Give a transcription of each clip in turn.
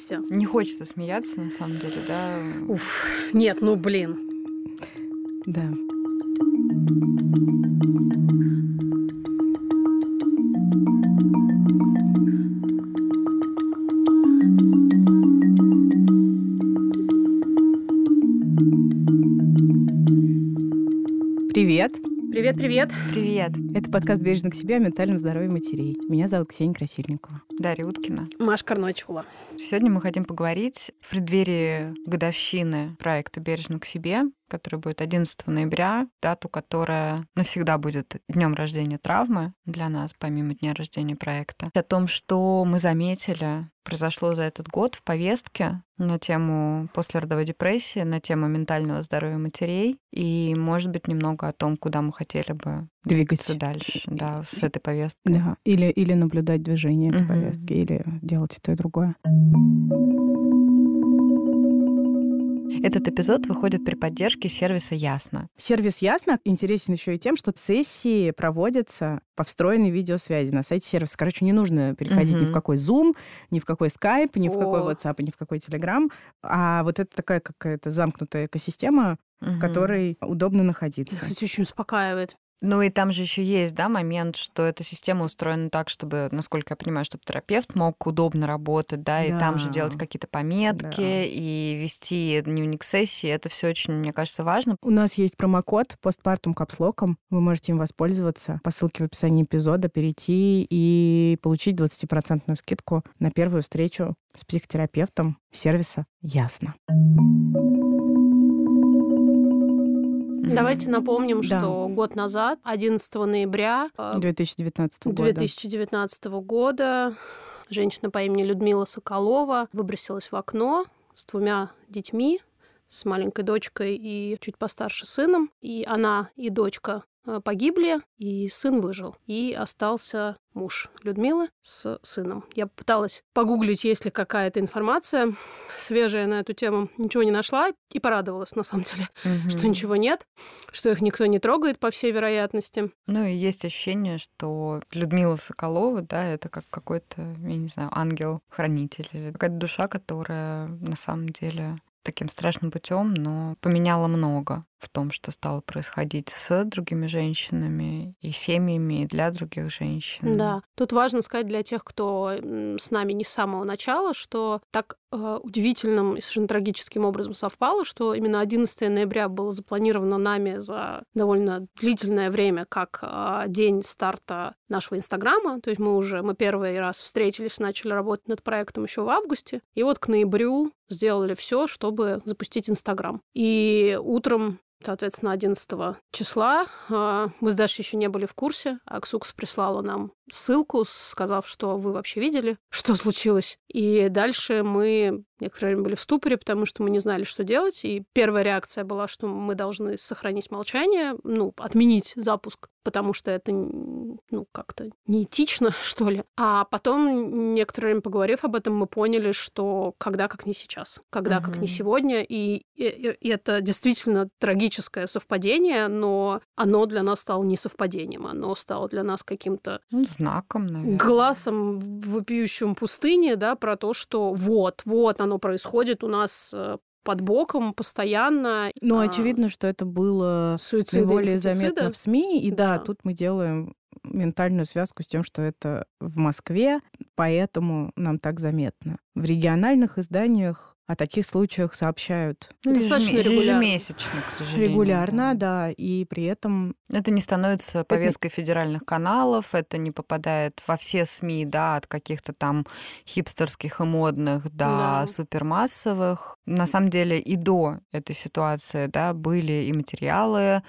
Все. Не хочется смеяться, на самом деле, да? Уф, нет, ну блин. Да. Привет! Привет, привет. Привет. Это подкаст «Бережно к себе» о ментальном здоровье матерей. Меня зовут Ксения Красильникова. Дарья Уткина. Маш Карночула. Сегодня мы хотим поговорить в преддверии годовщины проекта «Бережно к себе», который будет 11 ноября, дату, которая навсегда будет днем рождения травмы для нас, помимо дня рождения проекта. О том, что мы заметили, произошло за этот год в повестке на тему послеродовой депрессии, на тему ментального здоровья матерей, и, может быть, немного о том, куда мы хотели бы двигаться дальше, да, с этой повесткой. Да, или, или наблюдать движение этой угу. повестки, или делать и то, и другое. Этот эпизод выходит при поддержке сервиса Ясно. Сервис Ясно интересен еще и тем, что сессии проводятся по встроенной видеосвязи на сайте сервиса. Короче, не нужно переходить угу. ни в какой Zoom, ни в какой Skype, ни О. в какой WhatsApp, ни в какой Telegram. А вот это такая какая-то замкнутая экосистема, угу. в которой удобно находиться. Кстати, очень успокаивает. Ну и там же еще есть, да, момент, что эта система устроена так, чтобы, насколько я понимаю, чтобы терапевт мог удобно работать, да, да. и там же делать какие-то пометки да. и вести дневник сессии. Это все очень, мне кажется, важно. У нас есть промокод постпартум капслоком. Вы можете им воспользоваться по ссылке в описании эпизода, перейти и получить 20% скидку на первую встречу с психотерапевтом сервиса «Ясно». Давайте напомним, да. что год назад, 11 ноября 2019 года, 2019 года женщина по имени Людмила Соколова выбросилась в окно с двумя детьми, с маленькой дочкой и чуть постарше сыном. И она и дочка погибли, и сын выжил. И остался муж Людмилы с сыном. Я пыталась погуглить, есть ли какая-то информация свежая на эту тему. Ничего не нашла и порадовалась, на самом деле, угу. что ничего нет, что их никто не трогает, по всей вероятности. Ну и есть ощущение, что Людмила Соколова, да, это как какой-то, я не знаю, ангел-хранитель или какая-то душа, которая на самом деле таким страшным путем, но поменяла много в том, что стало происходить с другими женщинами и семьями, и для других женщин. Да. Тут важно сказать для тех, кто с нами не с самого начала, что так э, удивительным и совершенно трагическим образом совпало, что именно 11 ноября было запланировано нами за довольно длительное время как э, день старта нашего Инстаграма. То есть мы уже, мы первый раз встретились, начали работать над проектом еще в августе. И вот к ноябрю сделали все, чтобы запустить Инстаграм. И утром Соответственно, 11 числа а, мы с Дашей еще не были в курсе. а прислала нам ссылку, сказав, что вы вообще видели, что случилось. И дальше мы некоторое время были в ступоре, потому что мы не знали, что делать. И первая реакция была, что мы должны сохранить молчание, ну, отменить запуск, потому что это, ну, как-то неэтично, что ли. А потом, некоторое время поговорив об этом, мы поняли, что когда как не сейчас, когда угу. как не сегодня. И, и, и это действительно трагическое совпадение, но оно для нас стало не совпадением, оно стало для нас каким-то... Ну, знаком, наверное. Глазом в вопиющем пустыне, да, про то, что вот, вот оно происходит у нас э, под боком постоянно. Ну, а... очевидно, что это было наиболее заметно в СМИ. И да. да, тут мы делаем ментальную связку с тем, что это в Москве, поэтому нам так заметно. В региональных изданиях о таких случаях сообщают ну, достаточно регулярно. ежемесячно, к сожалению. Регулярно, да. да, и при этом... Это не становится повесткой это... федеральных каналов, это не попадает во все СМИ, да, от каких-то там хипстерских и модных до да. супермассовых. На самом деле и до этой ситуации, да, были и материалы,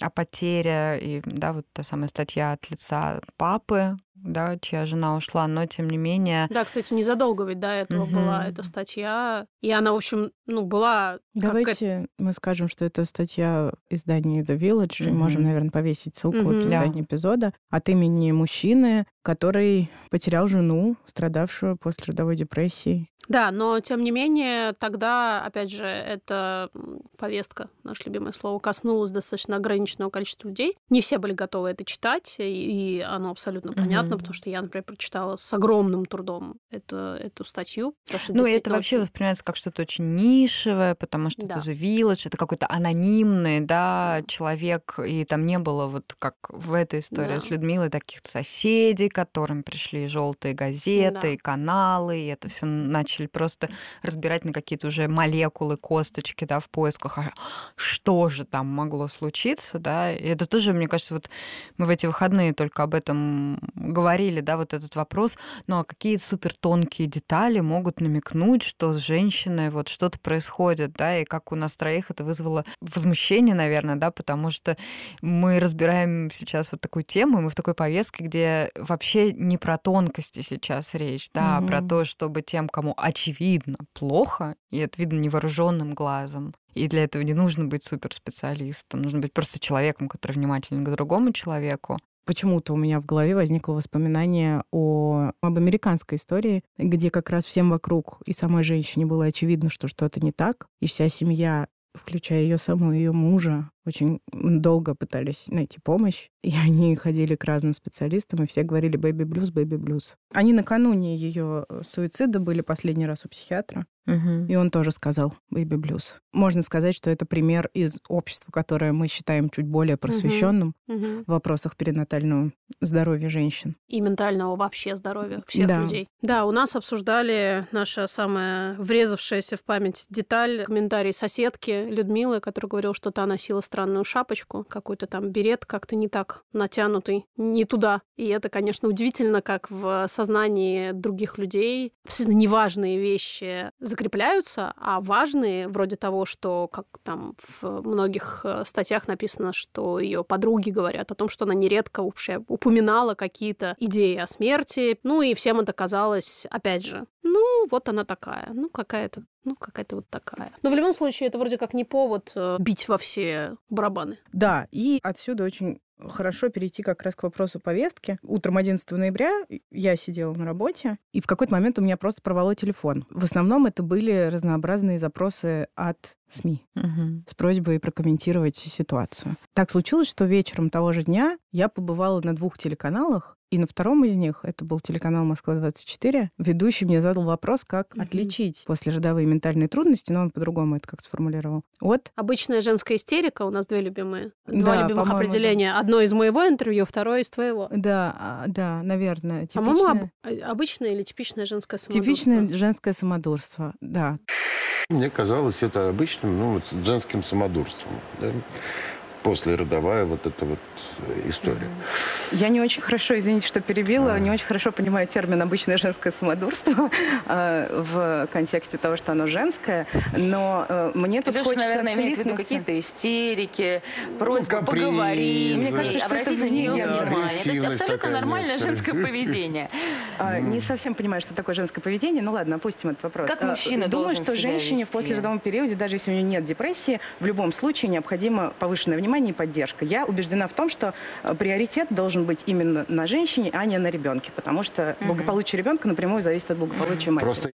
о потере, и, да, вот та самая статья от лица папы, да, чья жена ушла, но тем не менее... Да, кстати, незадолго ведь до этого угу. была эта статья, и она, в общем, ну, была... Давайте как... мы скажем, что это статья издания The Village, угу. можем, наверное, повесить ссылку угу. в описании да. эпизода, от имени мужчины, который потерял жену, страдавшую после родовой депрессии. Да, но тем не менее, тогда, опять же, эта повестка, наше любимое слово, коснулась достаточно ограниченного количества людей. Не все были готовы это читать, и оно абсолютно понятно, понятно, потому что я, например, прочитала с огромным трудом эту, эту статью. Что ну, это вообще очень... воспринимается как что-то очень нишевое, потому что да. это The Village, это какой-то анонимный, да, человек, и там не было вот как в этой истории да. с Людмилой таких соседей, которым пришли желтые газеты, да. и каналы, и это все начали просто разбирать на какие-то уже молекулы, косточки, да, в поисках, а что же там могло случиться, да, и это тоже, мне кажется, вот мы в эти выходные только об этом говорили, да, вот этот вопрос, ну а какие супер тонкие детали могут намекнуть, что с женщиной вот что-то происходит, да, и как у нас троих это вызвало возмущение, наверное, да, потому что мы разбираем сейчас вот такую тему, и мы в такой повестке, где вообще не про тонкости сейчас речь, да, mm-hmm. а про то, чтобы тем, кому очевидно плохо, и это видно невооруженным глазом, и для этого не нужно быть суперспециалистом, нужно быть просто человеком, который внимателен к другому человеку. Почему-то у меня в голове возникло воспоминание о, об американской истории, где как раз всем вокруг и самой женщине было очевидно, что что-то не так, и вся семья включая ее саму, ее мужа, очень долго пытались найти помощь, и они ходили к разным специалистам, и все говорили «baby blues, baby blues». Они накануне ее э, суицида были последний раз у психиатра, угу. и он тоже сказал «baby blues». Можно сказать, что это пример из общества, которое мы считаем чуть более просвещенным угу. в вопросах перинатального здоровья женщин. И ментального вообще здоровья всех да. людей. Да, у нас обсуждали наша самая врезавшаяся в память деталь, комментарий соседки Людмилы, которая говорила, что та носила странную шапочку, какой-то там берет как-то не так натянутый, не туда. И это, конечно, удивительно, как в сознании других людей абсолютно неважные вещи закрепляются, а важные, вроде того, что, как там в многих э, статьях написано, что ее подруги говорят о том, что она нередко вообще упоминала какие-то идеи о смерти. Ну и всем это казалось, опять же, ну, вот она такая, ну, какая-то ну, какая-то вот такая. Но в любом случае, это вроде как не повод э, бить во все барабаны. Да, и отсюда очень хорошо перейти как раз к вопросу повестки. Утром 11 ноября я сидела на работе, и в какой-то момент у меня просто порвало телефон. В основном это были разнообразные запросы от СМИ угу. с просьбой прокомментировать ситуацию. Так случилось, что вечером того же дня я побывала на двух телеканалах, и на втором из них, это был телеканал «Москва-24», ведущий мне задал вопрос, как угу. отличить послеродовые ментальные трудности, но он по-другому это как сформулировал. Вот. Обычная женская истерика, у нас две любимые. Два да, любимых определения. Да. Одно из моего интервью, второе из твоего. Да, а, да, наверное. Типичное... По-моему, об... Э, обычное или типичное женское самодурство? Типичное женское самодурство, да. Мне казалось это обычным, ну, вот, женским самодурством. Да? Послеродовая вот эта вот история. Я не очень хорошо, извините, что перебила, не очень хорошо понимаю термин «обычное женское самодурство» э, в контексте того, что оно женское, но э, мне тут хочется наверное, иметь в виду какие-то истерики, просьбы ну, поговорить, мне кажется, что это внимание. То есть абсолютно нормальное женское поведение. А, не совсем понимаю, что такое женское поведение, ну ладно, опустим этот вопрос. Как мужчина Думаю, что женщине в послеродовом периоде, даже если у нее нет депрессии, в любом случае необходимо повышенное внимание и поддержка. Я убеждена в том, что Э, приоритет должен быть именно на женщине, а не на ребенке, потому что благополучие ребенка напрямую зависит от благополучия матери. Просто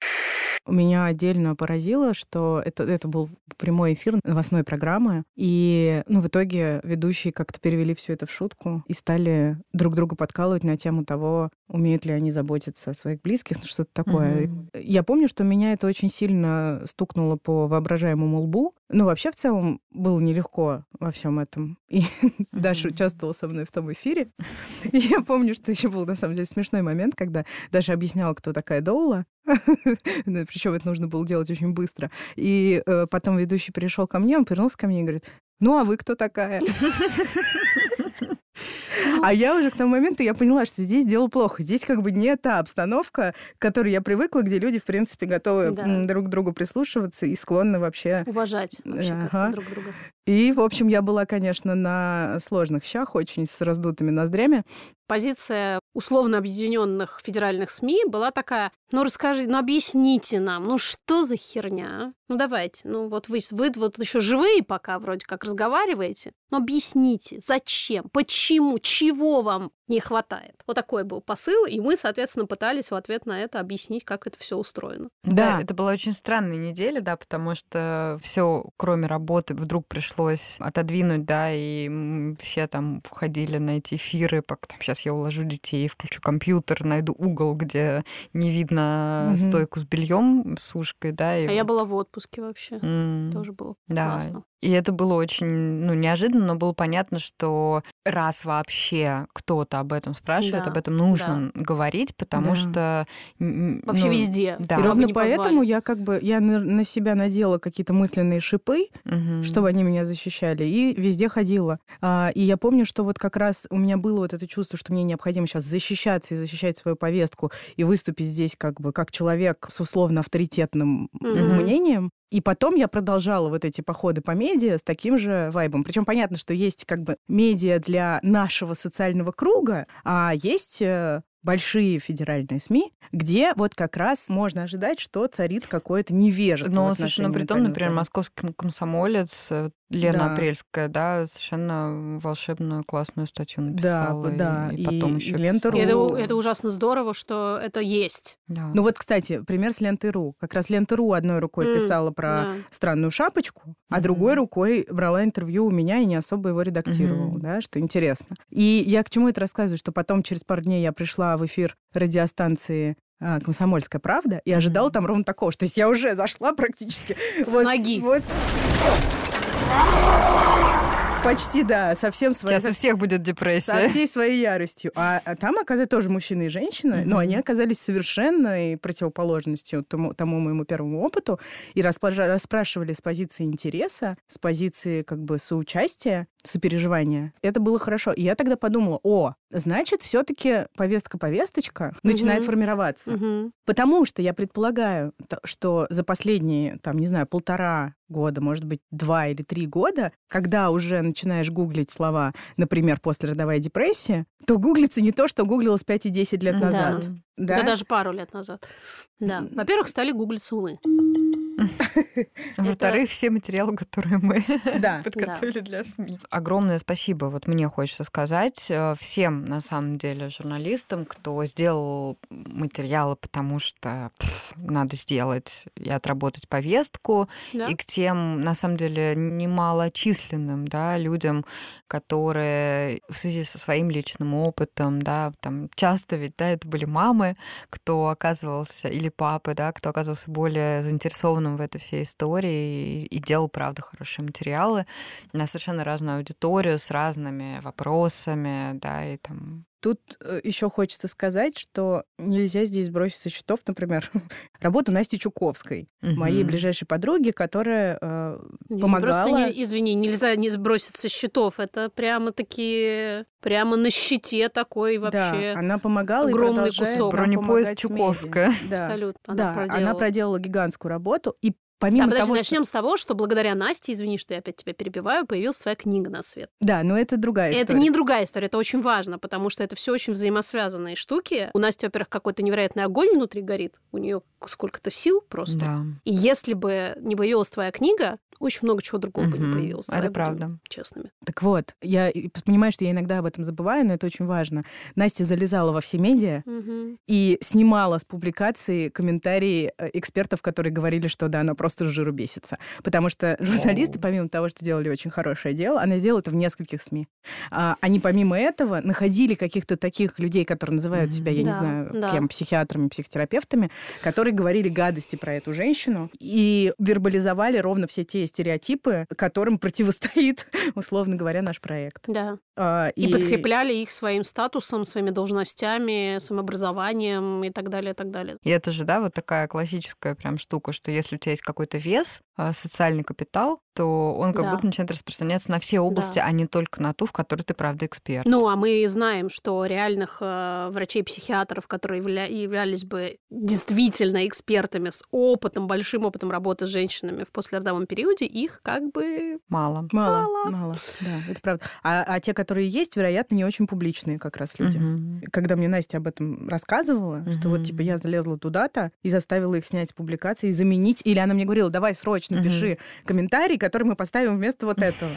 меня отдельно поразило, что это, это был прямой эфир новостной программы, и ну, в итоге ведущие как-то перевели все это в шутку и стали друг друга подкалывать на тему того, умеют ли они заботиться о своих близких, ну что-то такое. Mm-hmm. Я помню, что меня это очень сильно стукнуло по воображаемому лбу. Ну, вообще, в целом, было нелегко во всем этом. И mm-hmm. Даша участвовала со мной в том эфире. И я помню, что еще был, на самом деле, смешной момент, когда Даша объясняла, кто такая Доула. Причем это нужно было делать очень быстро. И э, потом ведущий пришел ко мне, он повернулся ко мне и говорит, ну а вы кто такая? А я уже к тому моменту я поняла, что здесь дело плохо. Здесь как бы не та обстановка, к которой я привыкла, где люди, в принципе, готовы да. друг к другу прислушиваться и склонны вообще... Уважать вообще ага. друг друга. И, в общем, я была, конечно, на сложных щах, очень с раздутыми ноздрями. Позиция условно объединенных федеральных СМИ была такая, ну расскажи, ну объясните нам, ну что за херня? Ну давайте, ну вот вы, вы вот еще живые пока вроде как разговариваете, но объясните, зачем, почему, чего вам не хватает. Вот такой был посыл, и мы, соответственно, пытались в ответ на это объяснить, как это все устроено. Да. Да. это была очень странная неделя, да, потому что все, кроме работы, вдруг пришлось отодвинуть, да, и все там ходили на эти эфиры, пока там сейчас я уложу детей, включу компьютер, найду угол, где не видно Мгм. стойку с бельем, с ушкой, да. И А я вот, была в отпуске вообще. м, Тоже было Да, классно. и это было очень ну, неожиданно, но было понятно, что раз вообще кто-то об этом спрашивает, Да, об этом нужно говорить, потому Да. что... м, Вообще ну, везде. да. И ровно поэтому позвали. я как бы я на, себя надела какие-то мысленные шипы, мгм. чтобы они меня защищали, и везде ходила. А, и я помню, что вот как раз у меня было вот это чувство, что мне необходимо сейчас защищаться и защищать свою повестку и выступить здесь как бы как человек с условно авторитетным Мгм. мнением. И потом я продолжала вот эти походы по медиа с таким же вайбом. Причем понятно, что есть как бы медиа для нашего социального круга, а есть э, большие федеральные СМИ, где вот как раз можно ожидать, что царит какое-то невежество. в Ну, слушай, ну при том, например, московский комсомолец э, Лена Да. Апрельская, да, совершенно волшебную классную статью Да, написала. да, И, потом и еще Лента.ру. И это, Ру. это ужасно здорово, что это есть. Да. Ну вот, кстати, пример с Ленты.ру. Как раз Лента.ру одной рукой М, писала про да. странную шапочку, а Мгм. другой рукой брала интервью у меня и не особо его редактировала, Мгм. да, что интересно. И я к чему это рассказываю, что потом через пару дней я пришла в эфир радиостанции а, «Комсомольская правда» и ожидала Мгм. там ровно такого, что то есть я уже зашла практически. С ноги. Вот. Почти, да, совсем своей, Сейчас у всех будет со депрессия. всей своей яростью. А, а там оказались тоже мужчины и женщины, но Мгм. они оказались совершенной противоположностью тому, тому моему первому опыту и распла- расспрашивали с позиции интереса, с позиции как бы соучастия, сопереживания. Это было хорошо. И я тогда подумала, о, значит, все-таки повестка-повесточка начинает Мгм. формироваться. Мгм. Потому что я предполагаю, что за последние, там, не знаю, полтора года, может быть, два или три года, когда уже начинаешь гуглить слова, например, послеродовая депрессия, то гуглится не то, что гуглилось 5 и 10 лет Да. назад. Да? Да даже пару лет назад. Да. Во-первых, стали гуглиться мы. Во-вторых, все материалы, которые мы подготовили для СМИ. Огромное спасибо, вот мне хочется сказать, э, всем, на самом деле, журналистам, кто сделал материалы, потому что надо сделать и отработать повестку, Да. и к тем, на самом деле, немалочисленным да, людям, которые в связи со своим личным опытом, да, там часто ведь, да, это были мамы, кто оказывался, или папы, да, кто оказывался более заинтересованным в этой всей истории и, и делал, правда, хорошие материалы на совершенно разную аудиторию с разными вопросами, да, и там Тут еще хочется сказать, что нельзя здесь бросить со счетов, например, работу Насти Чуковской, моей Мгм. ближайшей подруги, которая э, Не, помогала. Просто не- извини, нельзя не сбросить со счетов. Это прямо такие, прямо на щите такой вообще. Да, она помогала огромный и кусок. Бронепоезд. Чуковская. Да. Абсолютно. Она да, проделала. она проделала гигантскую работу. И Да, помимо подожди, того, начнем что... с того, что благодаря Насте, извини, что я опять тебя перебиваю, появилась своя книга на свет. Да, но это другая история. Это не другая история, это очень важно, потому что это все очень взаимосвязанные штуки. У Насти, во-первых, какой-то невероятный огонь внутри горит, у нее сколько-то сил просто. Да. И если бы не появилась твоя книга, очень много чего другого бы не появилось. Это правда. Честными. Так вот, я понимаю, что я иногда об этом забываю, но это очень важно. Настя залезала во все медиа Мгм. и снимала с публикации комментарии э, экспертов, которые говорили, что да, она просто с жиру бесится. Потому что журналисты, помимо того, что делали очень хорошее дело, она сделала это в нескольких СМИ. А, Они помимо этого находили каких-то таких людей, которые называют себя, я не Да, знаю, да. кем, психиатрами, психотерапевтами, которые говорили гадости про эту женщину и вербализовали ровно все те стереотипы, которым противостоит, условно говоря, наш проект. Да. А, И, подкрепляли их своим статусом, своими должностями, своим образованием и так далее, и так далее. И это же, да, вот такая классическая прям штука, что если у тебя есть какой-то вес, социальный капитал, то он как Да. будто начинает распространяться на все области, Да. а не только на ту, в которой ты, правда, эксперт. Ну, а мы знаем, что реальных э, врачей-психиатров, которые явля- являлись бы действительно экспертами с опытом, большим опытом работы с женщинами в послеродовом периоде, их как бы... Мало. Мало, Мало. мало, да, это правда. А, а те, которые есть, вероятно, не очень публичные как раз люди. Мгм. Когда мне Настя об этом рассказывала, что вот типа я залезла туда-то и заставила их снять с публикации заменить, или она мне говорила, давай срочно Мгм. пиши комментарий, который мы поставим вместо вот этого.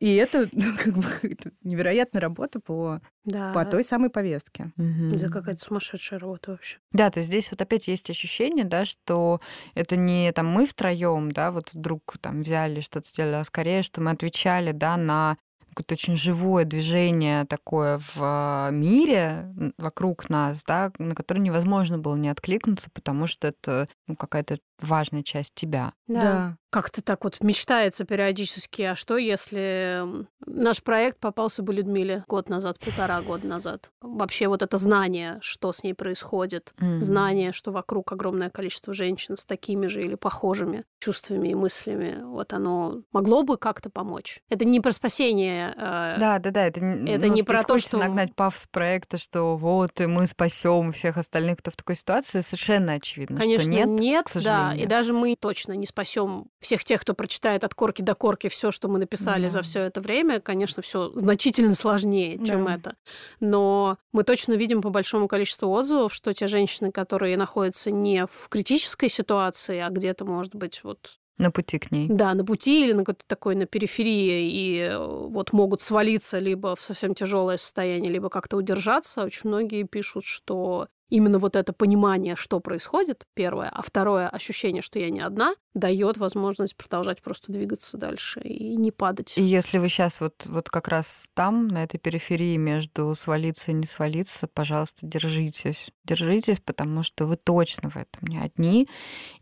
И это, ну, как бы, это невероятная работа по, Да. по той самой повестке. Мгм. Это какая-то сумасшедшая работа вообще. Да, то есть здесь вот опять есть ощущение, да, что это не там мы втроем, да, вот вдруг там взяли что-то сделали, а скорее, что мы отвечали, да, на какое-то очень живое движение такое в а, мире вокруг нас, да, на которое невозможно было не откликнуться, потому что это ну, какая-то важная часть тебя. Да. Как-то так вот мечтается периодически, а что если наш проект попался бы Людмиле год назад, полтора года назад? Вообще вот это знание, что с ней происходит, Мгм. знание, что вокруг огромное количество женщин с такими же или похожими чувствами и мыслями, вот оно могло бы как-то помочь. Это не про спасение. э, Да, да, да, это, Это ну, не про то, хочется что- нагнать пафос проекта, что вот и мы спасем всех остальных, кто в такой ситуации, совершенно очевидно, Конечно, что нет. нет, к да. И даже мы точно не спасем всех тех, кто прочитает от корки до корки все, что мы написали Да. за все это время. Конечно, все значительно сложнее, чем Да. это. Но мы точно видим по большому количеству отзывов, что те женщины, которые находятся не в критической ситуации, а где-то, может быть, вот На пути к ней. да, на пути или на какой-то такой на периферии, и э, вот могут свалиться либо в совсем тяжелое состояние, либо как-то удержаться. Очень многие пишут, что именно вот это понимание, что происходит, первое, а второе ощущение, что я не одна, дает возможность продолжать просто двигаться дальше и не падать. И если вы сейчас вот, вот как раз там, на этой периферии между свалиться и не свалиться, пожалуйста, держитесь. Держитесь, потому что вы точно в этом не одни.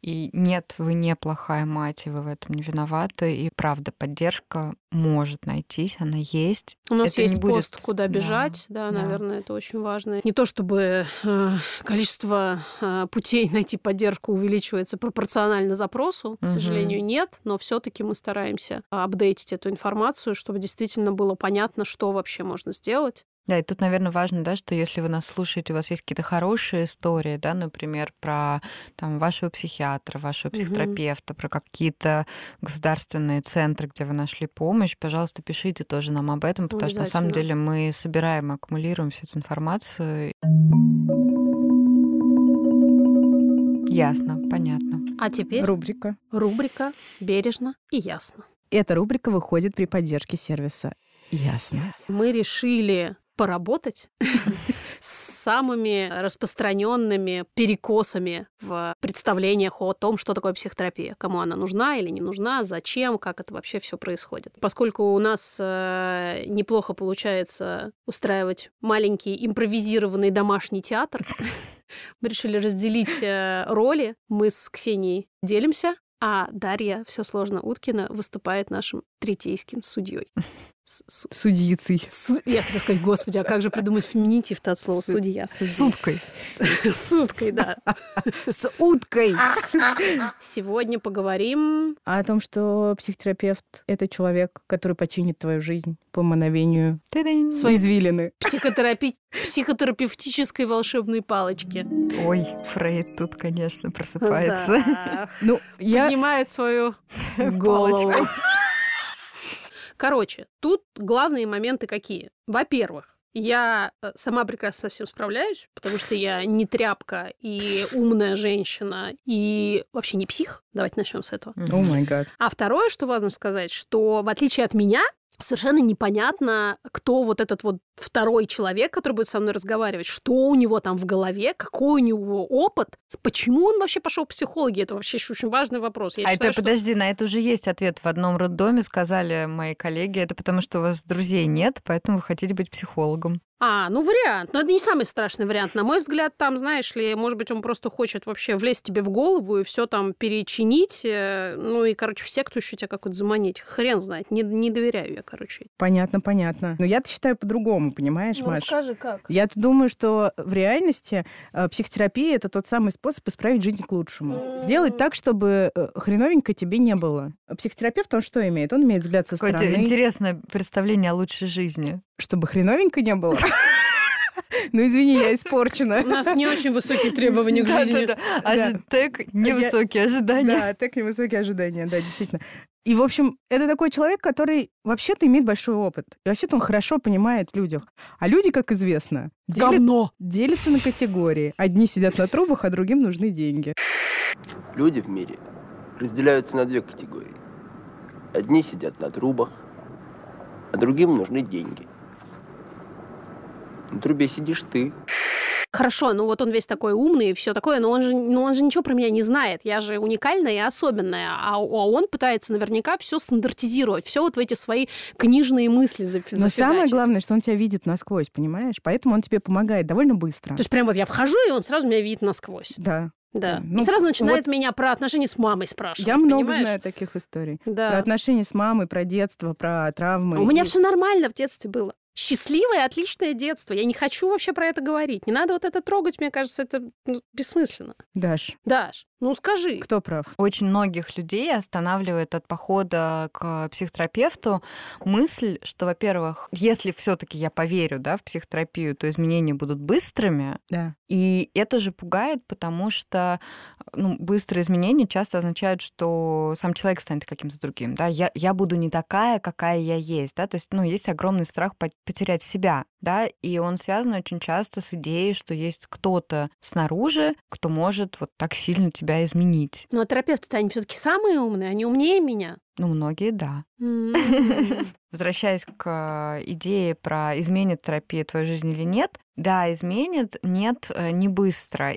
И нет, вы не плохая мать, и вы в этом не виноваты. И правда, поддержка может найтись, она есть. У нас это не есть будет- пост, куда да, бежать, да, да. наверное, это очень важно. Не то чтобы э, количество э, путей найти поддержку увеличивается пропорционально запросу, к Мгм. сожалению, нет, но все-таки мы стараемся апдейтить эту информацию, чтобы действительно было понятно, что вообще можно сделать. Да, и тут, наверное, важно, да, что если вы нас слушаете, у вас есть какие-то хорошие истории, да, например, про там, вашего психиатра, вашего психотерапевта, про какие-то государственные центры, где вы нашли помощь, пожалуйста, пишите тоже нам об этом, потому что на самом деле мы собираем и аккумулируем всю эту информацию. Ясно, понятно. А теперь Рубрика. рубрика «Бережно и ясно». Эта рубрика выходит при поддержке сервиса. Ясно. Мы решили поработать с самыми распространенными перекосами в представлениях о том, что такое психотерапия, кому она нужна или не нужна, зачем, как это вообще все происходит. Поскольку у нас э, неплохо получается устраивать маленький импровизированный домашний театр, мы решили разделить э, роли. Мы с Ксенией делимся, а Дарья все сложно Уткина выступает нашим третейским судьей. С- су- Судьицей. Су- Я хотела сказать, господи, а как же придумать феминитив-то от слова Су- судья? Суткой. Суткой, да. С уткой. Сегодня поговорим... А о том, что психотерапевт — это человек, который починит твою жизнь по мановению своей извилины. психотерапи... психотерапевтической волшебной палочки. Ой, Фрейд тут, конечно, просыпается. Да. Ну, я... Поднимает свою голову. Короче, тут главные моменты какие? Во-первых, я э, сама прекрасно со всем справляюсь, потому что я не тряпка и умная женщина, и вообще не псих. Давайте начнем с этого. О май гад. А второе, что важно сказать, что в отличие от меня, совершенно непонятно, кто вот этот вот второй человек, который будет со мной разговаривать, что у него там в голове, какой у него опыт, почему он вообще пошел к психологе. Это вообще еще очень важный вопрос. Я а считаю, это, что- подожди, на это уже есть ответ. В одном роддоме сказали мои коллеги, это потому что у вас друзей нет, поэтому вы хотите быть психологом. А, ну вариант. Но это не самый страшный вариант. На мой взгляд, там, знаешь ли, может быть, он просто хочет вообще влезть тебе в голову и все там перечинить. э, Ну и, короче, в секту еще тебя как-то заманить. Хрен знает. Не, не доверяю я, короче. Понятно, понятно. Но я-то считаю по-другому, понимаешь, Ну, Маш? расскажи, как. Я-то думаю, что в реальности э, психотерапия — это тот самый способ исправить жизнь к лучшему. Сделать так, чтобы э, хреновенько тебе не было. А Психотерапевт, он что имеет? Он имеет взгляд со Какое стороны. интересное представление о лучшей жизни. Чтобы хреновенько не было. Ну, извини, я испорчена. У нас не очень высокие требования к жизни. А тег невысокие ожидания. Да, так невысокие ожидания, да, действительно. И, в общем, это такой человек, который вообще-то имеет большой опыт. И вообще-то он хорошо понимает людях. А люди, как известно, делят- Говно. делятся на категории. Одни сидят на трубах, а другим нужны деньги. Люди в мире разделяются на две категории. Одни сидят на трубах, а другим нужны деньги. На трубе сидишь ты. Хорошо, ну вот он весь такой умный и все такое, но он же, ну он же ничего про меня не знает. Я же уникальная и особенная. А, а он пытается наверняка все стандартизировать, все вот в эти свои книжные мысли зафигачить. Но самое главное, что он тебя видит насквозь, понимаешь? Поэтому он тебе помогает довольно быстро. То есть прям вот я вхожу, и он сразу меня видит насквозь. Да. Да. Ну, и сразу начинает вот меня про отношения с мамой спрашивать. Я много понимаешь? знаю таких историй. Да. Про отношения с мамой, про детство, про травмы. А У меня И- все нормально в детстве было. Счастливое, отличное детство. Я не хочу вообще про это говорить. Не надо вот это трогать, мне кажется, это ну, бессмысленно. Даш, Даш, ну скажи. кто прав? Очень многих людей останавливает от похода к психотерапевту мысль, что, во-первых, если все-таки я поверю да, в психотерапию, то изменения будут быстрыми. Да. И это же пугает, потому что ну, быстрые изменения часто означают, что сам человек станет каким-то другим. Да? Я, я буду не такая, какая я есть. Да? То есть ну, есть огромный страх по- потерять себя. Да? И он связан очень часто с идеей, что есть кто-то снаружи, кто может вот так сильно тебя изменить. Ну, а терапевты-то они все-таки самые умные, они умнее меня. Ну, многие, да. Возвращаясь к э, идее про изменит терапия твою жизнь или нет, да, изменит, нет, э, не быстро.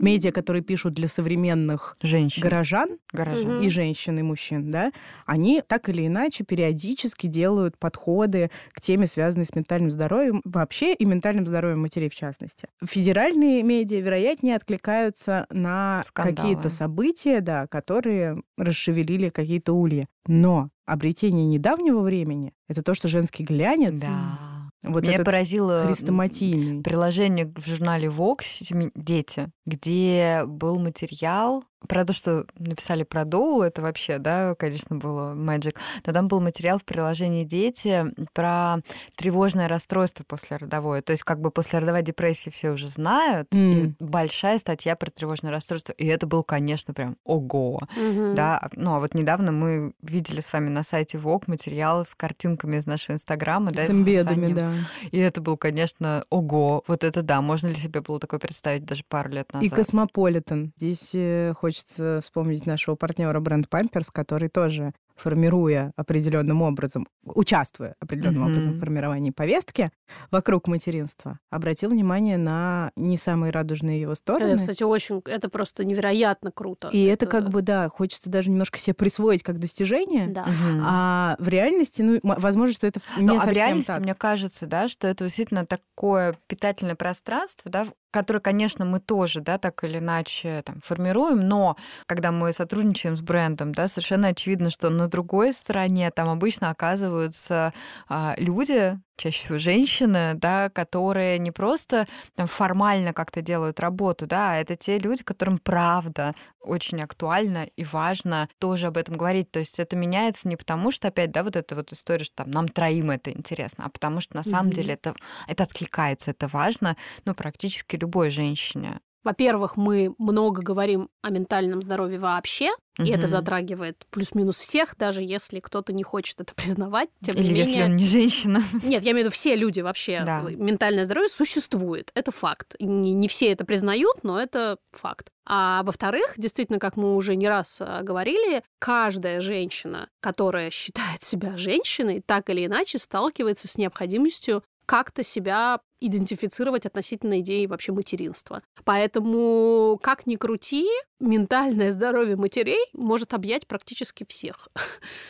Медиа, которые пишут для современных Женщин. горожан Горожан. Мгм. и женщин, и мужчин, да, они так или иначе периодически делают подходы к теме, связанной с ментальным здоровьем вообще и ментальным здоровьем матерей в частности. Федеральные медиа, вероятнее, откликаются на какие-то события, да, которые расшевелили какие-то ульи. Но обретение недавнего времени — это то, что женский глянец, Да. Вот Меня поразило хрестоматийный. приложение в журнале Vox «Семи- «Дети», где был материал про то, что написали про Доул, это вообще, да, конечно, было magic, но там был материал в приложении «Дети» про тревожное расстройство послеродовое. То есть как бы послеродовая депрессия все уже знают, М. и большая статья про тревожное расстройство. И это был, конечно, прям ого. Мгм. Да, ну а вот недавно мы видели с вами на сайте Vogue материал с картинками из нашего инстаграма, да, и С эмбедами, описанием. Да. И это был, конечно, ого, вот это да, можно ли себе было такое представить даже пару лет назад? И Космополитен. Здесь э, хочется вспомнить нашего партнера бренд Pampers, который тоже формируя определенным образом, участвуя определенным Мгм. образом в формировании повестки вокруг материнства, обратил внимание на не самые радужные его стороны. Это, кстати, очень, это просто невероятно круто. И это как бы, да, хочется даже немножко себе присвоить как достижение. Да. Мгм. А в реальности, ну, возможно, что это не Ну, а в совсем реальности, так. мне кажется, да, что это действительно такое питательное пространство, да, которое, конечно, мы тоже, да, так или иначе там, формируем, но когда мы сотрудничаем с брендом, да, совершенно очевидно, что на другой стороне там обычно оказываются а, люди, чаще всего женщины, да, которые не просто там, формально как-то делают работу, да, а это те люди, которым правда очень актуально и важно тоже об этом говорить. То есть это меняется не потому, что опять, да, вот эта вот история, что там нам троим это интересно, а потому что на самом Мгм. деле это, это откликается, это важно, ну, практически любой женщине. Во-первых, мы много говорим о ментальном здоровье вообще, и это затрагивает плюс-минус всех, даже если кто-то не хочет это признавать. Тем Или не если менее, он не женщина. Нет, я имею в виду, все люди вообще. Да. Ментальное здоровье существует. Это факт. Не, не все это признают, но это факт. А во-вторых, действительно, как мы уже не раз а, говорили, каждая женщина, которая считает себя женщиной, так или иначе сталкивается с необходимостью как-то себя идентифицировать относительно идеи вообще материнства. Поэтому, как ни крути, ментальное здоровье матерей может объять практически всех.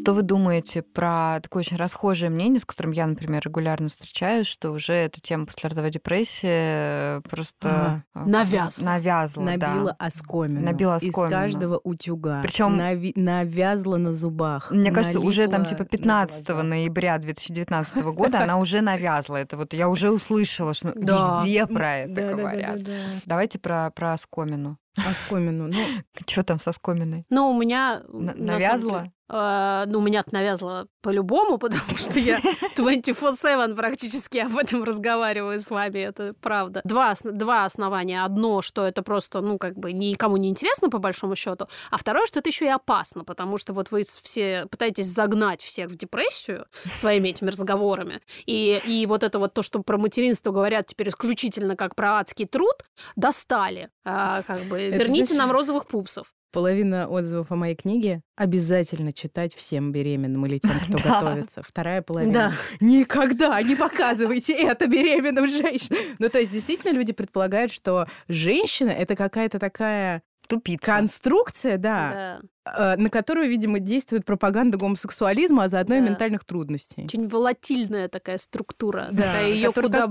Что вы думаете про такое очень расхожее мнение, с которым я, например, регулярно встречаюсь, что уже эта тема послеродовой депрессии просто Ага. э, Навязла. навязла, Набила да. оскомину. Набила Из оскомину. каждого утюга. Причём- Нави- навязла на зубах. Мне кажется, уже там типа на 15 глаза. ноября 2019 года она уже навязла это. Вот я уже услышала, что Да. везде про это Да, да, да, говорят. да, да. Давайте про, про оскомину. Оскомину. Ну, Что там со скоминой? Но у меня... На навязла? Э, ну, меня это навязло по-любому, потому что я 24-7 практически об этом разговариваю с вами, это правда. Два, два основания. Одно, что это просто, ну, как бы никому не интересно, по большому счету, а второе, что это еще и опасно, потому что вот вы все пытаетесь загнать всех в депрессию своими этими разговорами, и, и вот это вот то, что про материнство говорят теперь исключительно как про адский труд, достали. А, как бы, это верните значит... нам розовых пупсов. Половина отзывов о моей книге обязательно читать всем беременным или тем, кто да. готовится. Вторая половина. Да. Никогда не показывайте это беременным женщинам. Ну, то есть, действительно, люди предполагают, что женщина это какая-то такая тупица. Конструкция, да, да, э, на которую, видимо, действует пропаганда гомосексуализма, а заодно да. и ментальных трудностей. Очень волатильная такая структура. Да. Ее куда...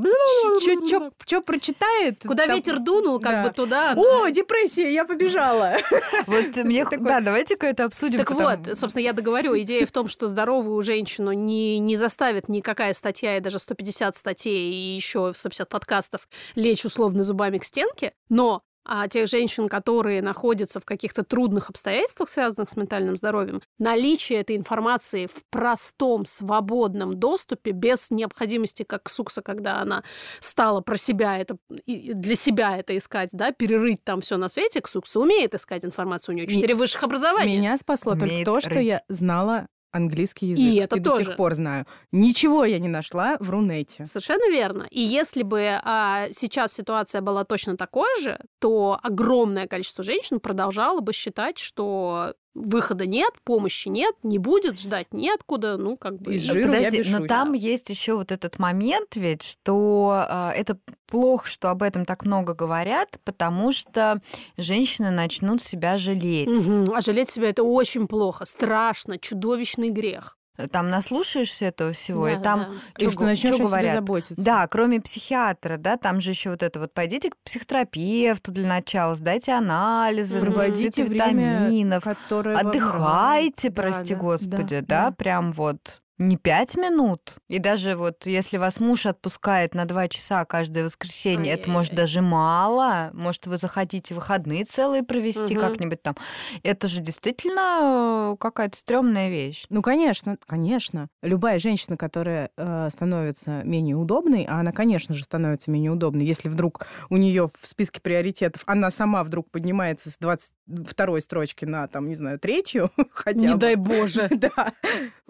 Что прочитает? Куда там... ветер дунул, как да. бы туда. О, депрессия, я побежала. Вот мне... Да, давайте-ка это обсудим. Так вот, собственно, я договорю. Идея в том, что здоровую женщину не, не заставит никакая статья и даже 150 статей и еще 150 подкастов лечь условно зубами к стенке, но а тех женщин, которые находятся в каких-то трудных обстоятельствах, связанных с ментальным здоровьем, наличие этой информации в простом, свободном доступе, без необходимости, как Сукса, когда она стала про себя это, для себя это искать, да, перерыть там все на свете, Ксукса умеет искать информацию, у нее четыре высших образования. Меня спасло Умеет только то, что я знала английский язык. И это и тоже. до сих пор знаю. Ничего я не нашла в Рунете. Совершенно верно. И если бы а, сейчас ситуация была точно такой же, то огромное количество женщин продолжало бы считать, что выхода нет, помощи нет, не будет, ждать неоткуда, ну, как бы... Из жиру Подожди, но там есть еще вот этот момент ведь, что э, это плохо, что об этом так много говорят, потому что женщины начнут себя жалеть. Угу. А жалеть себя это очень плохо, страшно, чудовищный грех там наслушаешься этого всего, да, и там да. что, и что начнешь что говорят. заботиться. Да, кроме психиатра, да, там же еще вот это вот пойдите к психотерапевту для начала, сдайте анализы, проводите витаминов, отдыхайте, прости да, господи, да, да, да, прям вот не пять минут. И даже вот если вас муж отпускает на два часа каждое воскресенье, это может даже мало. Может, вы захотите выходные целые провести угу. как-нибудь там. Это же действительно э, какая-то стрёмная вещь. Ну, конечно, конечно. Любая женщина, которая э, становится менее удобной, а она, конечно же, становится менее удобной, если вдруг у нее в списке приоритетов она сама вдруг поднимается с 22 строчки на, там, не знаю, третью хотя не бы. дай боже. да.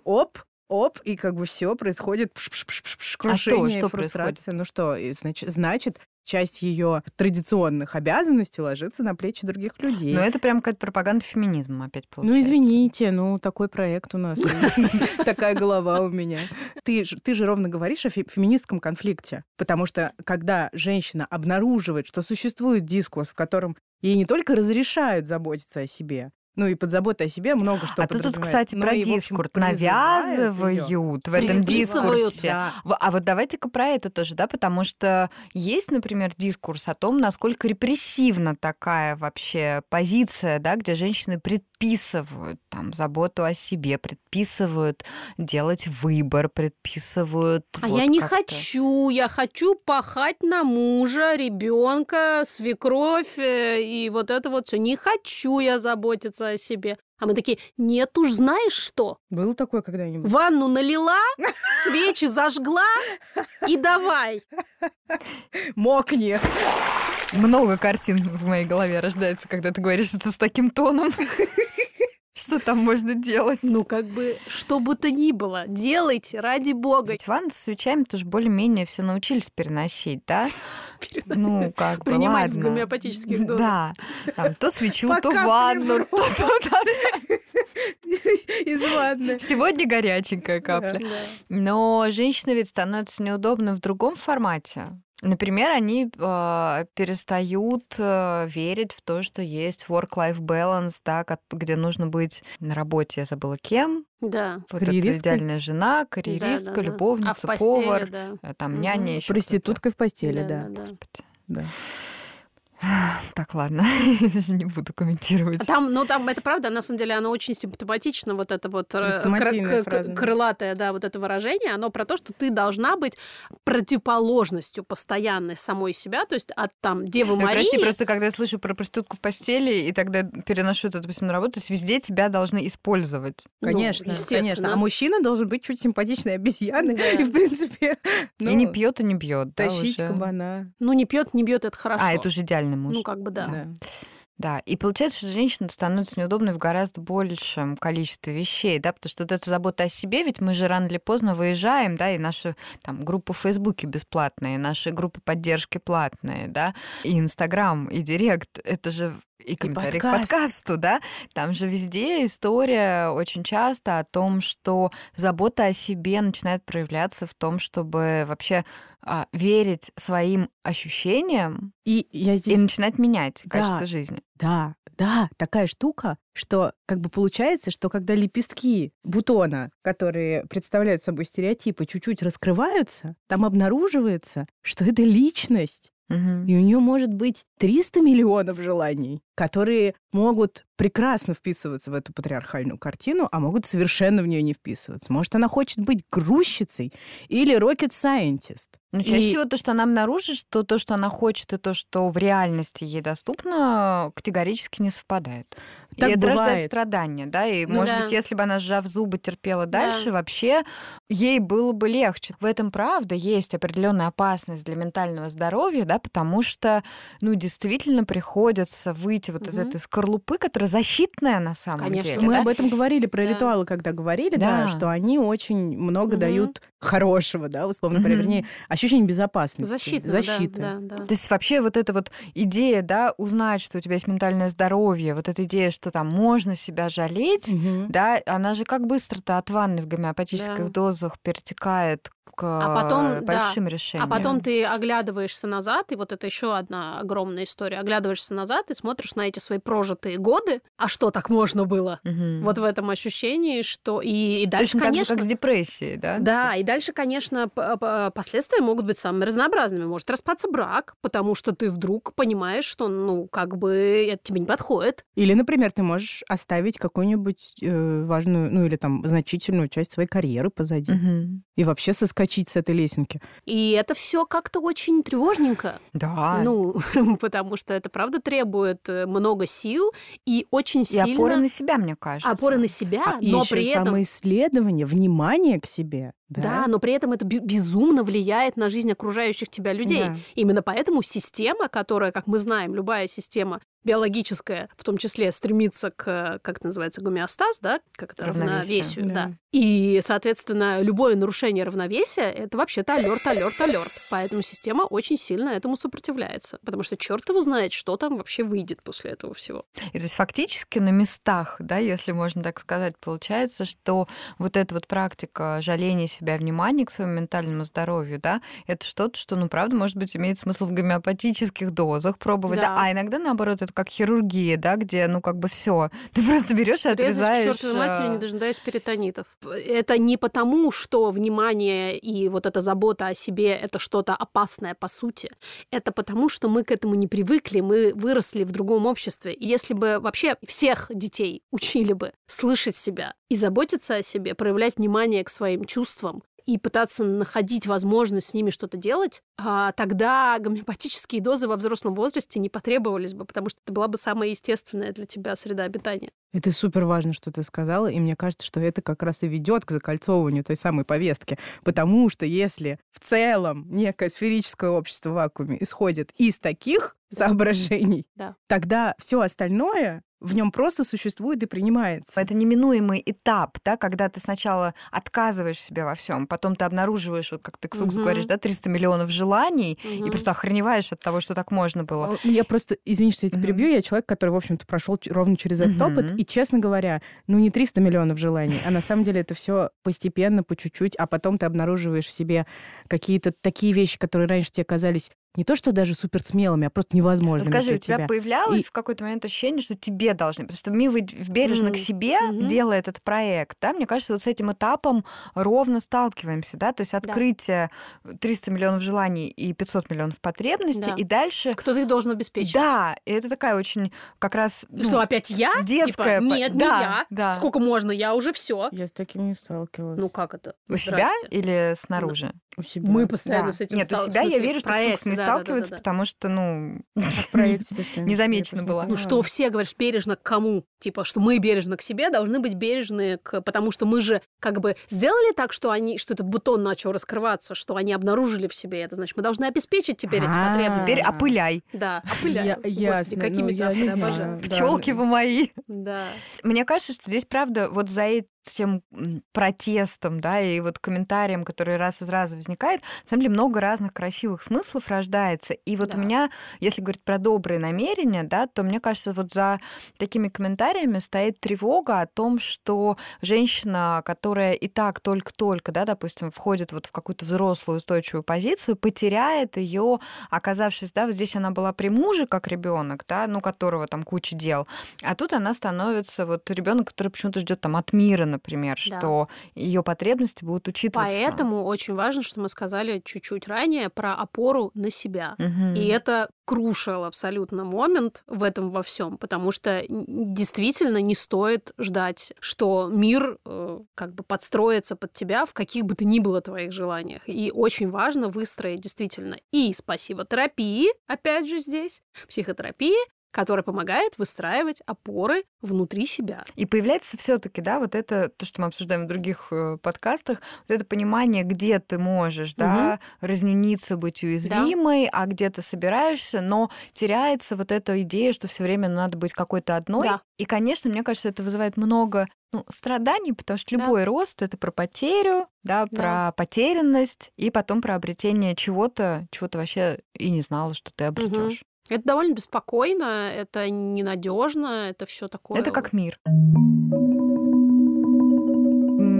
Оп, оп, и как бы все происходит пш -пш -пш -пш, крушение, а что, что фрустрация. Происходит? Ну что, значит, значит, часть ее традиционных обязанностей ложится на плечи других людей. Ну, это прям какая-то пропаганда феминизма опять ну, получается. Ну, извините, ну, такой проект у нас. Такая голова у меня. Ты же ровно говоришь о феминистском конфликте. Потому что, когда женщина обнаруживает, что существует дискурс, в котором ей не только разрешают заботиться о себе, ну и под заботой о себе много что А тут, тут кстати, про и, дискурс навязывают ее. в этом дискурсе. Да. А вот давайте-ка про это тоже, да, потому что есть, например, дискурс о том, насколько репрессивна такая вообще позиция, да, где женщины предписывают там заботу о себе, предписывают делать выбор, предписывают. А вот я не хочу, я хочу пахать на мужа, ребенка, свекровь э, и вот это вот все. Не хочу я заботиться о себе. А мы такие, нет уж, знаешь что? Был такой когда-нибудь? Ванну налила, свечи зажгла и давай. Мокни. Много картин в моей голове рождается, когда ты говоришь это с таким тоном. Что там можно делать? Ну, как бы, что бы то ни было, делайте, ради бога. Ведь ванну с свечами тоже более-менее все научились переносить, да? Ну, как бы, Принимать в гомеопатических дозах. Да. Там то свечу, то ванну, то... Из ванны. Сегодня горяченькая капля. Но женщина ведь становится неудобно в другом формате. Например, они э, перестают э, верить в то, что есть work-life balance, да, где нужно быть на работе, я забыла кем. Да. Вот это идеальная жена, карьеристка, да, да, любовница, а постели, повар, да. Э, там угу. няня еще. Проституткой в постели, да. да. Господи. Да. Так, ладно, даже не буду комментировать. Там, ну там это правда, на самом деле оно очень симптоматично, вот это вот э, кр- крылатое, да, вот это выражение, оно про то, что ты должна быть противоположностью постоянной самой себя, то есть от там Девы Ой, Марии. прости, просто когда я слышу про проститутку в постели, и тогда переношу это, допустим, на работу, то есть везде тебя должны использовать. Ну, Конечно, естественно. конечно. А мужчина должен быть чуть симпатичной обезьяной. Да. И, в принципе, ну, и не пьет, и не бьет. да, тащить уже. кабана. Ну, не пьет, не бьет, это хорошо. А, это уже идеальный муж. Ну, как бы да. Да. Да, и получается, что женщина становится неудобной в гораздо большем количестве вещей, да, потому что вот эта забота о себе, ведь мы же рано или поздно выезжаем, да, и наши там группы в Фейсбуке бесплатные, наши группы поддержки платные, да, и Инстаграм, и Директ, это же и комментарии к подкаст. подкасту, да, там же везде история очень часто о том, что забота о себе начинает проявляться в том, чтобы вообще а, верить своим ощущениям И я и здесь... начинать менять Да. качество жизни. Да, да, такая штука, что как бы получается, что когда лепестки бутона, которые представляют собой стереотипы, чуть-чуть раскрываются, там обнаруживается, что это личность, Мгм. и у нее может быть 300 миллионов желаний, которые могут прекрасно вписываться в эту патриархальную картину, а могут совершенно в нее не вписываться. Может, она хочет быть грузчицей или rocket scientist. Но чаще И- всего то, что она обнаружит, что то, что она хочет, и то, что в реальности ей доступно, категорически не совпадает. Так и это рождает страдания, да, и, Ну может да. быть, если бы она, сжав зубы, терпела Да. дальше, вообще ей было бы легче. В этом, правда, есть определенная опасность для ментального здоровья, да, потому что, ну, действительно приходится выйти вот из Мгм. этой скорлупы, которая защитная на самом Конечно. деле. Мы да? об этом говорили, про Да. ритуалы, когда говорили, да. Да. что они очень много Мгм. дают хорошего, да, условно говоря, Мгм. вернее, ощущение безопасности. Защитного, защиты. да, да, да. То есть вообще вот эта вот идея, да, узнать, что у тебя есть ментальное здоровье, вот эта идея, что там можно себя жалеть, Мгм. да, она же как быстро-то от ванны в гомеопатических Да. дозах перетекает к А потом, э, да, большим А решениям. потом ты оглядываешься назад, и вот это еще одна огромная история. Оглядываешься назад и смотришь на эти свои прожитые годы. А что так можно было? Мгм. Вот в этом ощущении, что и, и дальше, Точно так же, конечно, как с депрессией, да? Да, и дальше, конечно, последствия могут быть самыми разнообразными. Может распаться брак, потому что ты вдруг понимаешь, что, ну, как бы это тебе не подходит. Или, например, ты можешь оставить какую-нибудь э, важную, ну или там значительную часть своей карьеры позади Мгм. и вообще соскочить с этой лесенки. И это все как-то очень тревожненько. Да. Ну, потому что это, правда, требует э, много сил и очень и сильно... опоры на себя, мне кажется. опоры на себя, А, и но еще при этом... самоисследование, внимание к себе. Да, Да, но при этом это бе- безумно влияет на жизнь окружающих тебя людей. Да. Именно поэтому система, которая, как мы знаем, любая система биологическая, в том числе, стремится к, как это называется, гомеостаз, да, как это Равновесию. равновесию, Да. да. И, соответственно, любое нарушение равновесия — это вообще-то алерт, алерт, алерт. Поэтому система очень сильно этому сопротивляется, потому что черт его знает, что там вообще выйдет после этого всего. И то есть фактически на местах, да, если можно так сказать, получается, что вот эта вот практика жаления себя, внимания к своему ментальному здоровью, да, это что-то, что, ну, правда, может быть, имеет смысл в гомеопатических дозах пробовать, да, Да. а иногда, наоборот, это как хирургия, да, где, ну, как бы все, ты просто берешь и Резать к отрезаешь. чертовой матери, э, не дожидаясь перитонитов. Это не потому, что внимание и вот эта забота о себе — это что-то опасное по сути. Это потому, что мы к этому не привыкли, мы выросли в другом обществе. И если бы вообще всех детей учили бы слышать себя и заботиться о себе, проявлять внимание к своим чувствам, и пытаться находить возможность с ними что-то делать, а, тогда гомеопатические дозы во взрослом возрасте не потребовались бы, потому что это была бы самая естественная для тебя среда обитания. Это супер важно, что ты сказала, и мне кажется, что это как раз и ведет к закольцовыванию той самой повестки. Потому что если в целом некое сферическое общество в вакууме исходит из таких соображений, Да. тогда все остальное в нем просто существует и принимается. Это неминуемый этап, да, когда ты сначала отказываешь себе во всем, потом ты обнаруживаешь, вот как ты, Ксукс, Мгм. говоришь, да, 300 миллионов желаний, и Мгм. просто охреневаешь от того, что так можно было. О, Я просто, извини, что я тебя Мгм. перебью, я человек, который, в общем-то, прошел ровно через этот Мгм. опыт, и, честно говоря, ну не 300 миллионов желаний, а на самом деле это все постепенно, по чуть-чуть, а потом ты обнаруживаешь в себе какие-то такие вещи, которые раньше тебе казались не то, что даже супер смелыми, а просто невозможными Скажи, для у тебя, тебя. появлялось И- в какой-то момент ощущение, что тебе должны, потому что Мива бережно Мгм. к себе Мгм. делает этот проект, да, мне кажется, вот с этим этапом ровно сталкиваемся, да, то есть открытие 300 миллионов желаний и 500 миллионов потребностей, Да. и дальше... Кто-то их должен обеспечить. Да, и это такая очень как раз... И Что, опять я? детская Типа, нет, не да, я. да. Сколько можно? Я уже все. Я с таким не сталкивалась. Ну как это? у себя или снаружи? у себя. Мы постоянно Да. с этим Нет, у себя я верю, что не да, да. потому что, ну... в проекте, что Не замечено было. Ну что все, говоришь, бережно к кому? Типа, что мы бережно к себе, должны быть бережны к... Потому что мы же как бы сделали так, что они, что этот бутон начал раскрываться, что они обнаружили в себе это. Значит, мы должны обеспечить теперь эти потребности. Теперь опыляй. Да, опыляй. Ясно. Ну, обожаю. Да. Пчелки вы мои. Да. Мне кажется, что здесь, правда, вот за этим протестом, да, и вот комментарием, который раз из раза возникает, на самом деле много разных красивых смыслов рождается. И вот Да. у меня, если говорить про добрые намерения, да, то мне кажется, вот за такими комментариями стоит тревога о том, что женщина, которая и так только-только, да, допустим, входит вот в какую-то взрослую устойчивую позицию, потеряет ее, оказавшись, да, вот здесь она была при муже как ребенок, да, ну, которого там куча дел, а тут она становится вот ребенок, который почему-то ждет там от мира, например, Да. что ее потребности будут учитываться. Поэтому очень важно, что мы сказали чуть-чуть ранее про опору на себя. Мгм. И это крушил абсолютно момент в этом во всем, потому что действительно не стоит ждать, что мир э, как бы подстроится под тебя в каких бы то ни было твоих желаниях. И очень важно выстроить действительно и спасибо терапии, опять же здесь, психотерапии, которая помогает выстраивать опоры внутри себя. И появляется все-таки, да, вот это, то, что мы обсуждаем в других э, подкастах, вот это понимание, где ты можешь, да, разнюниться, быть уязвимой, а где ты собираешься, но теряется вот эта идея, что все время надо быть какой-то одной. Да. И, конечно, мне кажется, это вызывает много ну, страданий, потому что Да. любой рост это про потерю, да, Да. про потерянность и потом про обретение чего-то, чего ты вообще и не знала, что ты обретешь. Это довольно беспокойно, это ненадежно, это все такое. Это как мир.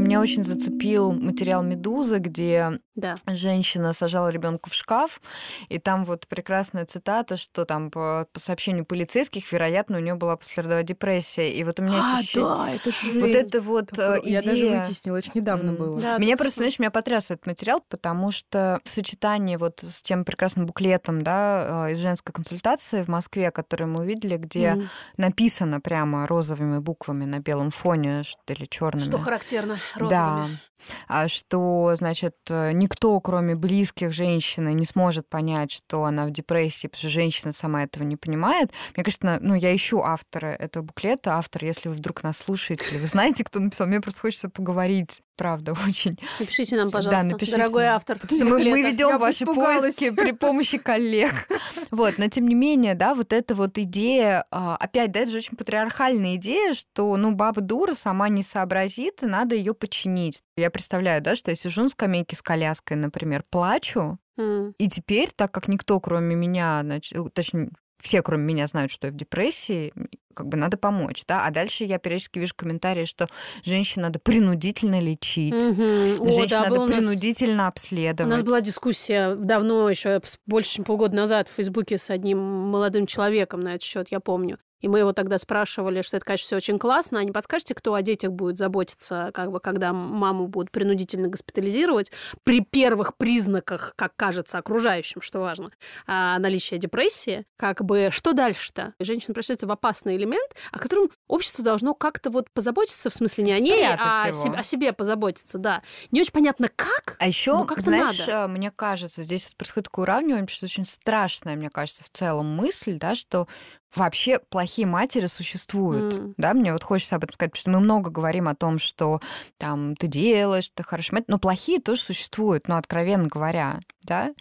Меня очень зацепил материал Медузы, где Да. женщина сажала ребенка в шкаф, и там вот прекрасная цитата, что там по, по сообщению полицейских, вероятно, у нее была послеродовая депрессия. И вот у меня есть А, ощущение- да, это же вот это вот э, Я даже идея. вытеснила, ж недавно было. Да, Меня точно. просто, знаешь, меня потряс этот материал, потому что в сочетании вот с тем прекрасным буклетом, да, э, из женской консультации в Москве, который мы увидели, где Мгм. написано прямо розовыми буквами на белом фоне, что или черными. Что характерно Да. Розовыми. А что, значит, э, никто, кроме близких женщины, не сможет понять, что она в депрессии, потому что женщина сама этого не понимает. Мне кажется, ну, я ищу автора этого буклета. Автор, если вы вдруг нас слушаете, или вы знаете, кто написал, мне просто хочется поговорить. Правда, очень. Напишите нам, пожалуйста, напишите дорогой нам. автор. Потому что мы, мы ведем ваши испугалась. поиски при помощи коллег. Вот, но тем не менее, да, вот эта вот идея, а, опять, да, это же очень патриархальная идея, что, ну, баба дура сама не сообразит, и надо ее починить. Я представляю, да, что я сижу на скамейке с коляской, например, плачу, и теперь, так как никто, кроме меня, значит, э, точнее, все, кроме меня, знают, что я в депрессии, как бы надо помочь, да. А дальше я периодически вижу комментарии, что женщин надо принудительно лечить. О, женщин да, надо у нас- принудительно У обследовать. нас была дискуссия давно, еще больше, чем полгода назад в Фейсбуке с одним молодым человеком на этот счет, я помню. И мы его тогда спрашивали, что это, конечно, все очень классно, а не подскажете, кто о детях будет заботиться, как бы, когда маму будут принудительно госпитализировать при первых признаках, как кажется окружающим, что важно, а, наличия депрессии, как бы, что дальше-то? Женщина превращается в опасный элемент, о котором общество должно как-то вот позаботиться, в смысле не о ней, а о себе, о себе позаботиться, да. Не очень понятно, как, А еще, как-то знаешь, надо. э, мне кажется, здесь вот происходит такое уравнивание, потому что очень страшная, мне кажется, в целом мысль, да, что вообще плохие матери существуют. М. Да, мне вот хочется об этом сказать, потому что мы много говорим о том, что там ты делаешь, ты хорошая мать, но плохие тоже существуют, ну, откровенно говоря, да.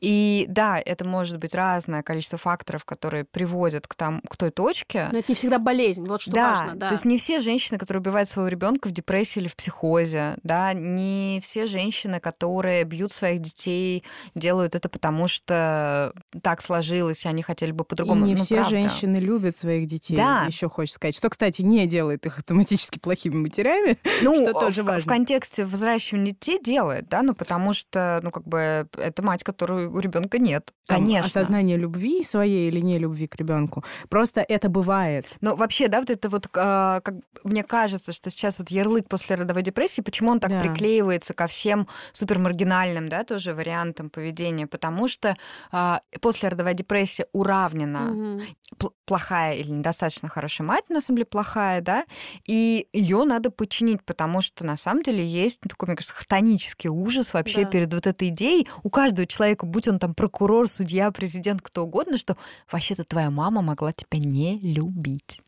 И да, это может быть разное количество факторов, которые приводят к, там, к той точке, Но это не всегда болезнь, вот что да, важно, да. то есть не все женщины, которые убивают своего ребенка в депрессии или в психозе, да, не все женщины, которые бьют своих детей, делают это потому, что так сложилось, и они хотели бы И по-другому. не Ну, все правда. женщины любят своих детей. Да. Еще хочется сказать. Что, кстати, не делает их автоматически плохими матерями. Ну, что тоже в, важно. в контексте взращивания детей делает, да, ну потому что, ну как бы это мать, которой у ребенка нет. Там Конечно. Осознание любви своей или не любви к ребенку. Просто это бывает. Но вообще, да, вот это вот, а, как мне кажется, что сейчас вот ярлык после родовой депрессии, почему он так Да. приклеивается ко всем супермаргинальным, да, тоже вариантам поведения, потому что а, после родовая депрессия уравнена пл- плохая или недостаточно хорошая мать, на самом деле плохая, да, и ее надо починить, потому что на самом деле есть ну, такой, мне кажется, хтонический ужас вообще Да. перед вот этой идеей у каждого человека, будь он там прокурор, судья, президент, кто угодно, что вообще-то твоя мама могла тебя не любить.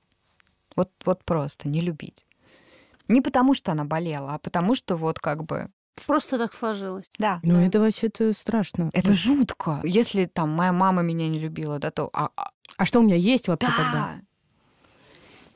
Вот, вот просто не любить. Не потому, что она болела, а потому, что вот как бы, Просто так сложилось. да, Ну, Да. это вообще-то страшно. это жутко. Если там моя мама меня не любила, да, то а- а- А что у меня есть вообще да, тогда?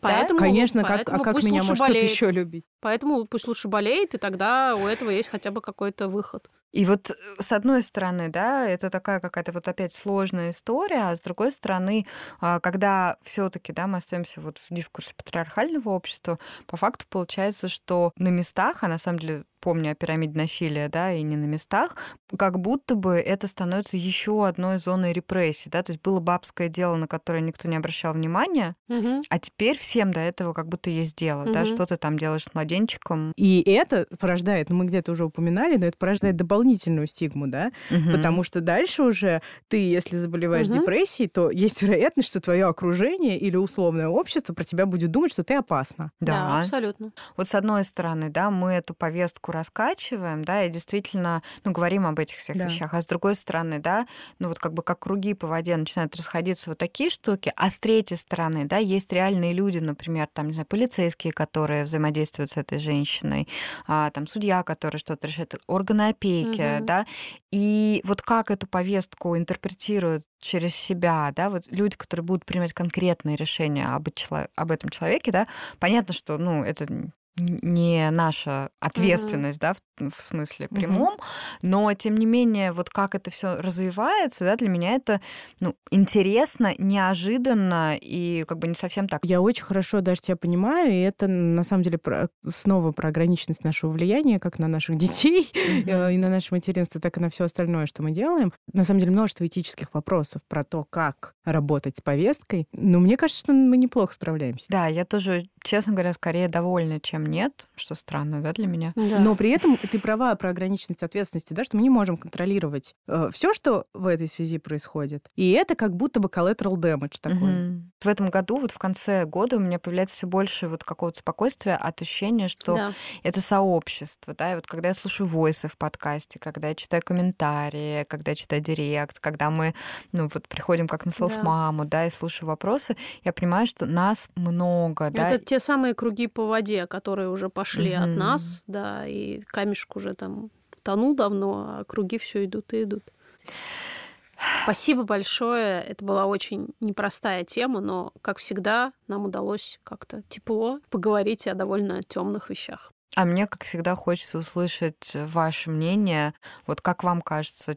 Поэтому, Конечно, как, а поэтому как меня может кто-то еще любить? Поэтому пусть лучше болеет, и тогда у этого есть хотя бы какой-то выход. И вот э, с одной стороны, да, это такая какая-то вот опять сложная история, а с другой стороны, а, когда все-таки, да, мы остаемся вот в дискурсе патриархального общества, по факту получается, что на местах, а на самом деле помню о пирамиде насилия, да, и не на местах, как будто бы это становится еще одной зоной репрессий, да, то есть было бабское дело, на которое никто не обращал внимания, Мгм. а теперь всем до этого как будто есть дело, да, Мгм. что ты там делаешь с младенчиком. И это порождает, ну мы где-то уже упоминали, но это порождает дополнительную стигму, да? Мгм. Потому что дальше уже ты, если заболеваешь Мгм. депрессией, то есть вероятность, что твое окружение или условное общество про тебя будет думать, что ты опасна. Да, абсолютно. Вот с одной стороны, да, мы эту повестку раскачиваем, да, и действительно, ну, говорим об этих всех Да. вещах, а с другой стороны, да, ну, вот как бы как круги по воде начинают расходиться вот такие штуки, а с третьей стороны, да, есть реальные люди, например, там, не знаю, полицейские, которые взаимодействуют с этой женщиной, а, там, судья, который что-то решает, органы опеки, Мгм. да, и вот как эту повестку интерпретируют через себя, да, вот люди, которые будут принимать конкретные решения об, об этом человеке, да, понятно, что, ну, это не наша ответственность, да, в, в смысле прямом, но тем не менее, вот как это все развивается, да, для меня это, ну, интересно, неожиданно и как бы не совсем так. Я очень хорошо даже тебя понимаю, и это на самом деле про- снова про ограниченность нашего влияния, как на наших детей, э, и на наше материнство, так и на все остальное, что мы делаем. На самом деле множество этических вопросов про то, как работать с повесткой. Но мне кажется, что мы неплохо справляемся. Да, я тоже, честно говоря, скорее довольна, чем нет, что странно, да, для меня. Да. Но при этом ты права про ограниченность ответственности, да, что мы не можем контролировать все, что в этой связи происходит. И это как будто бы collateral damage такой. Мгм. В этом году, вот в конце года, у меня появляется все больше вот какого-то спокойствия от ощущения, что Да. это сообщество, да, и вот когда я слушаю войсы в подкасте, когда я читаю комментарии, когда я читаю директ, когда мы, ну, вот приходим как на селф-маму, да. и слушаю вопросы, я понимаю, что нас много, да. Это те самые круги по воде, которые уже пошли от Мгм. нас, да, и камешек уже там тонул давно, а круги все идут и идут. Спасибо большое. Это была очень непростая тема, но, как всегда, нам удалось как-то тепло поговорить о довольно темных вещах. А мне, как всегда, хочется услышать ваше мнение. Вот как вам кажется,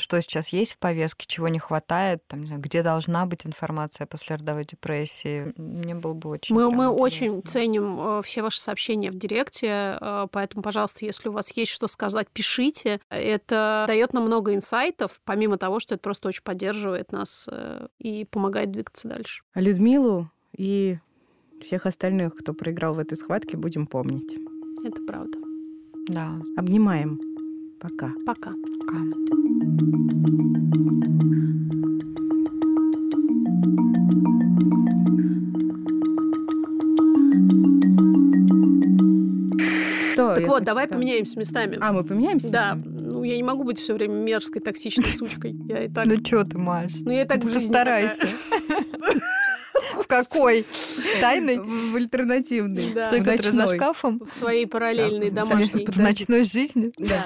что сейчас есть в повестке, чего не хватает, там, не знаю, где должна быть информация после родовой депрессии? Мне было бы очень Мы, мы очень ценим э, все ваши сообщения в директе, э, поэтому, пожалуйста, если у вас есть что сказать, пишите. Это дает нам много инсайтов, помимо того, что это просто очень поддерживает нас э, и помогает двигаться дальше. А Людмилу и всех остальных, кто проиграл в этой схватке, будем помнить. Это правда. Да, Обнимаем. Пока. Пока. пока. Что? Так Я вот, давай там- поменяемся местами. А, мы поменяемся? Да, местами? ну я не могу быть все время мерзкой, токсичной сучкой. Я и так... Ну что ты, Маш? Ну я и так Ты в жизни постарайся. В какой? Тайной? В. Что, В которая за шкафом? В своей параллельной домашней. В ночной жизни? Да.